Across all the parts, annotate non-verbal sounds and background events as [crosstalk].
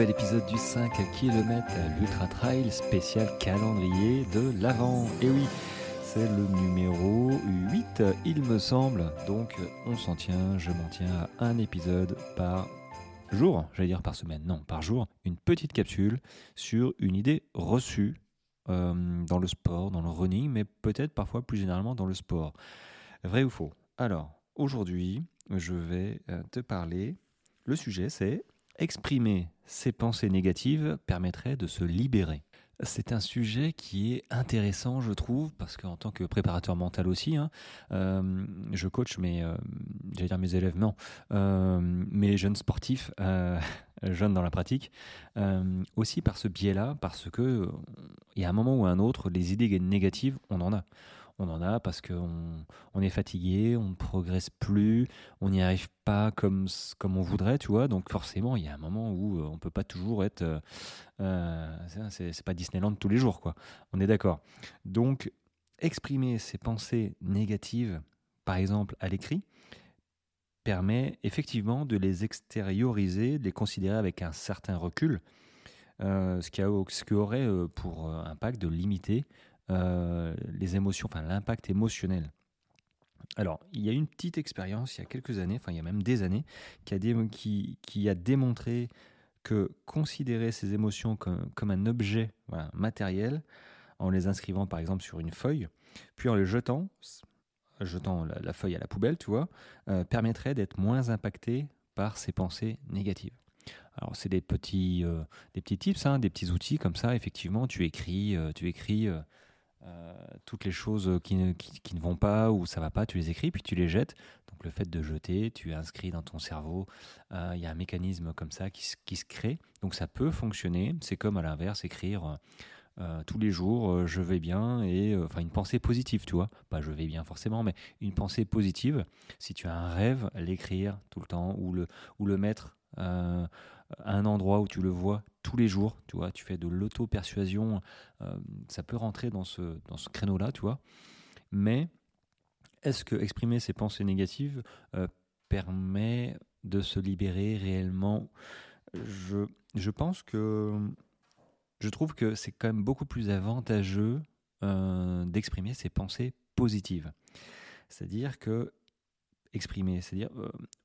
nouvel épisode du 5 km l'Ultra Trail spécial calendrier de l'Avent. Et oui, c'est le numéro 8, il me semble. Donc on s'en tient, je m'en tiens à un épisode par jour, j'allais dire par semaine, non, par jour, une petite capsule sur une idée reçue euh, dans le sport, dans le running, mais peut-être parfois plus généralement dans le sport. Vrai ou faux? Alors, aujourd'hui, je vais euh, te parler. Le sujet, c'est exprimer ses pensées négatives permettrait de se libérer. C'est un sujet qui est intéressant, je trouve, parce qu'en tant que préparateur mental aussi, hein, euh, je coach mes, euh, élèves, non, mes jeunes sportifs, [laughs] jeunes dans la pratique, aussi par ce biais-là, parce que il y a un moment ou un autre, les idées négatives, on en a on en a parce qu'on on est fatigué, on ne progresse plus, on n'y arrive pas comme, comme on voudrait, tu vois. Donc forcément, il y a un moment où euh, on peut pas toujours être... Euh, euh, c'est pas Disneyland tous les jours, quoi. On est d'accord. Donc, exprimer ses pensées négatives, par exemple à l'écrit, permet effectivement de les extérioriser, de les considérer avec un certain recul, ce, ce qui aurait pour impact de limiter euh, les émotions, enfin l'impact émotionnel. Alors, il y a une petite expérience il y a quelques années, enfin il y a même des années, qui a, démontré que considérer ces émotions comme, comme un objet matériel, en les inscrivant par exemple sur une feuille, puis en les jetant, jetant la, feuille à la poubelle, tu vois, euh, permettrait d'être moins impacté par ces pensées négatives. Alors c'est des petits, euh, des petits tips, hein, des petits outils comme ça. Effectivement, tu écris, tu écris euh, toutes les choses qui ne, qui, ne, vont pas ou ça va pas, tu les écris puis tu les jettes. Donc le fait de jeter, tu inscris dans ton cerveau, euh, il y a un mécanisme comme ça qui, qui, se crée. Donc ça peut fonctionner. C'est comme à l'inverse, écrire euh, tous les jours, je vais bien et enfin une pensée positive, tu vois. Pas je vais bien forcément, mais une pensée positive. Si tu as un rêve, l'écrire tout le temps ou le, ou le mettre un endroit où tu le vois tous les jours, tu vois, tu fais de l'auto-persuasion, euh, ça peut rentrer dans ce, dans ce créneau-là, tu vois. Mais est-ce que exprimer ses pensées négatives euh, permet de se libérer réellement? Je, je pense que je trouve que c'est quand même beaucoup plus avantageux euh, d'exprimer ses pensées positives. C'est-à-dire que exprimer, c'est-à-dire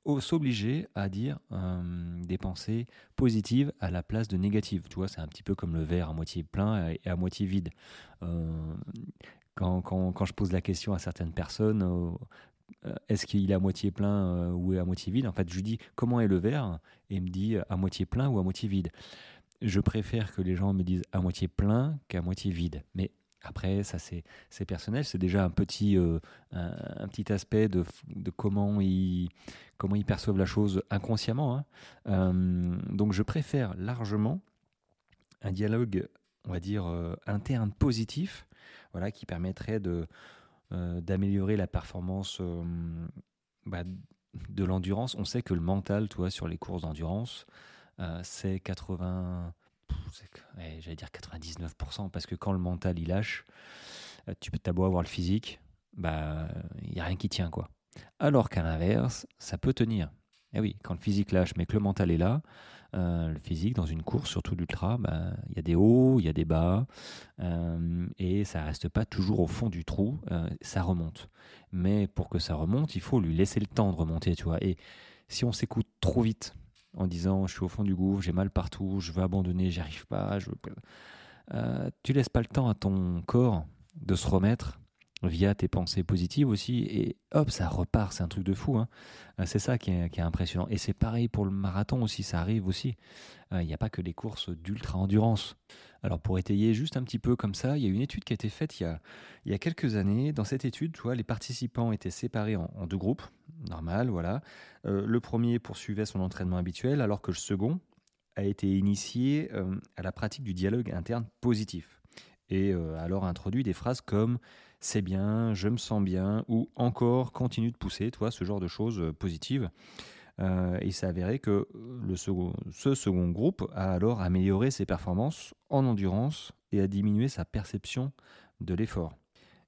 euh, s'obliger à dire euh, des pensées positives à la place de négatives. Tu vois, c'est un petit peu comme le verre à moitié plein et à moitié vide. Euh, quand, quand, quand, je pose la question à certaines personnes, est-ce qu'il est à moitié plein ou à moitié vide En fait, je lui dis comment est le verre? Et il me dit à moitié plein ou à moitié vide. Je préfère que les gens me disent à moitié plein qu'à moitié vide. Mais après, ça c'est personnel, c'est déjà un petit, euh, un, petit aspect de, de, comment, ils, comment ils perçoivent la chose inconsciemment. Hein. Euh, donc je préfère largement un dialogue, on va dire, euh, interne positif, voilà, qui permettrait d'améliorer la performance bah, de l'endurance. On sait que le mental, toi, sur les courses d'endurance, c'est 80 j'allais dire 99%, parce que quand le mental il lâche, euh, tu peux beau avoir le physique, bah il n'y a rien qui tient quoi. Alors qu'à l'inverse, ça peut tenir. Eh oui, quand le physique lâche, mais que le mental est là, euh, le physique dans une course, surtout l'ultra, bah, il y a des hauts, il y a des bas, euh, et ça reste pas toujours au fond du trou, ça remonte. Mais pour que ça remonte, il faut lui laisser le temps de remonter, tu vois. Et si on s'écoute trop vite, en disant je suis au fond du gouffre, j'ai mal partout, je veux abandonner, j'y arrive pas. Je euh, tu laisses pas le temps à ton corps de se remettre via tes pensées positives aussi, et hop, ça repart, c'est un truc de fou. Hein. Euh, c'est ça qui est, impressionnant. Et c'est pareil pour le marathon aussi, ça arrive aussi. Euh, il n'y a pas que les courses d'ultra-endurance. Alors pour étayer juste un petit peu comme ça, il y a une étude qui a été faite il y a, il y a quelques années. Dans cette étude, tu vois, les participants étaient séparés en, deux groupes, normal, voilà. Euh, le premier poursuivait son entraînement habituel, alors que le second a été initié à la pratique du dialogue interne positif et alors introduit des phrases comme c'est bien, je me sens bien, ou encore continue de pousser, toi, ce genre de choses euh, positives. Euh, il s'est avéré que le second, ce second groupe a alors amélioré ses performances en endurance et a diminué sa perception de l'effort.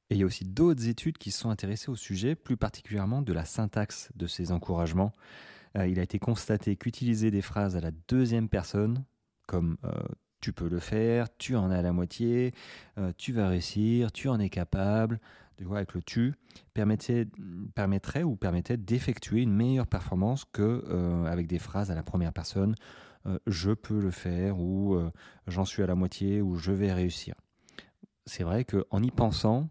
Et il y a aussi d'autres études qui se sont intéressées au sujet, plus particulièrement de la syntaxe de ces encouragements. Euh, il a été constaté qu'utiliser des phrases à la deuxième personne comme tu peux le faire, tu en as la moitié, tu vas réussir, tu en es capable, tu vois, avec le tu, permettrait, ou permettait d'effectuer une meilleure performance que euh, avec des phrases à la première personne euh, je peux le faire ou euh, j'en suis à la moitié ou je vais réussir. C'est vrai qu'en y pensant,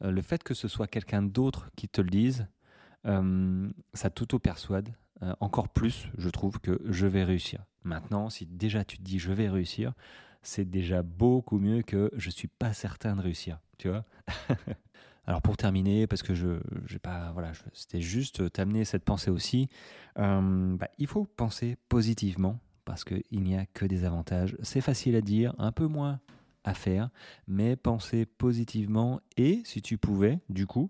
le fait que ce soit quelqu'un d'autre qui te le dise, ça t'auto-persuade encore plus, je trouve, que je vais réussir. Maintenant, si déjà tu te dis je vais réussir, c'est déjà beaucoup mieux que je suis pas certain de réussir. Tu vois [laughs] Alors pour terminer, parce que je, j'ai pas, voilà, c'était juste t'amener cette pensée aussi. Euh, bah, il faut penser positivement parce qu'il n'y a que des avantages. C'est facile à dire, un peu moins à faire, mais penser positivement et si tu pouvais, du coup,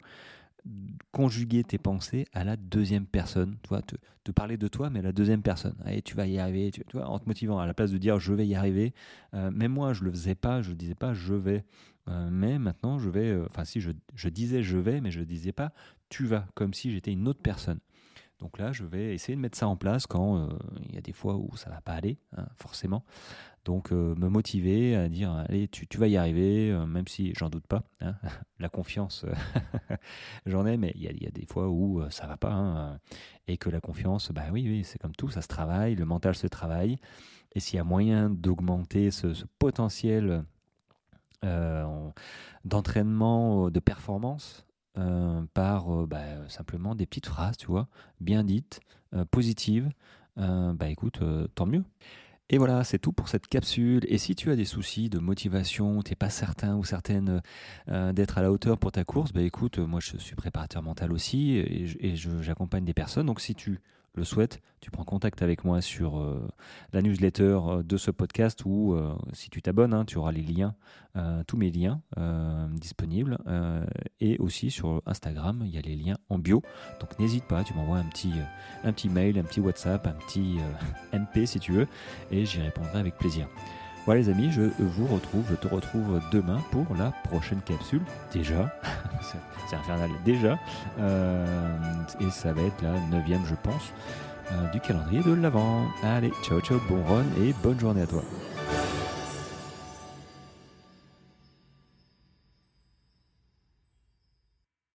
conjuguer tes pensées à la deuxième personne, tu te, parler de toi, mais à la deuxième personne. Allez, tu vas y arriver, tu, en te motivant, à la place de dire je vais y arriver. Euh, même moi, je le faisais pas, je disais pas je vais. Euh, mais maintenant, je vais, euh, enfin si je, je, disais je vais, mais je ne disais pas tu vas, comme si j'étais une autre personne. Donc là, je vais essayer de mettre ça en place quand euh, il y a des fois où ça va pas aller, hein, forcément. Donc me motiver à dire allez, tu, tu vas y arriver, même si j'en doute pas. Hein. [laughs] La confiance, [laughs] j'en ai, mais il y, a des fois où ça va pas. Hein, et que la confiance, bah oui, c'est comme tout, ça se travaille, le mental se travaille. Et s'il y a moyen d'augmenter ce, potentiel euh, d'entraînement, euh, de performance, euh, par bah, simplement des petites phrases, tu vois, bien dites, positives, bah écoute, tant mieux. Et voilà, c'est tout pour cette capsule. Et si tu as des soucis de motivation, tu n'es pas certain ou certaine d'être à la hauteur pour ta course, bah écoute, moi je suis préparateur mental aussi et j'accompagne des personnes. Donc si tu le souhaite, tu prends contact avec moi sur euh, la newsletter euh, de ce podcast ou euh, si tu t'abonnes, hein, tu auras les liens, tous mes liens disponibles. et aussi sur Instagram, il y a les liens en bio. Donc n'hésite pas, tu m'envoies un petit, un petit mail, un petit WhatsApp, un petit [laughs] MP si tu veux, et j'y répondrai avec plaisir. Voilà les amis, je vous retrouve, je te retrouve demain pour la prochaine capsule. Déjà, [laughs] c'est infernal déjà. Euh, et ça va être la neuvième je pense, euh, du calendrier de l'Avent. Allez, ciao ciao, bon run et bonne journée à toi.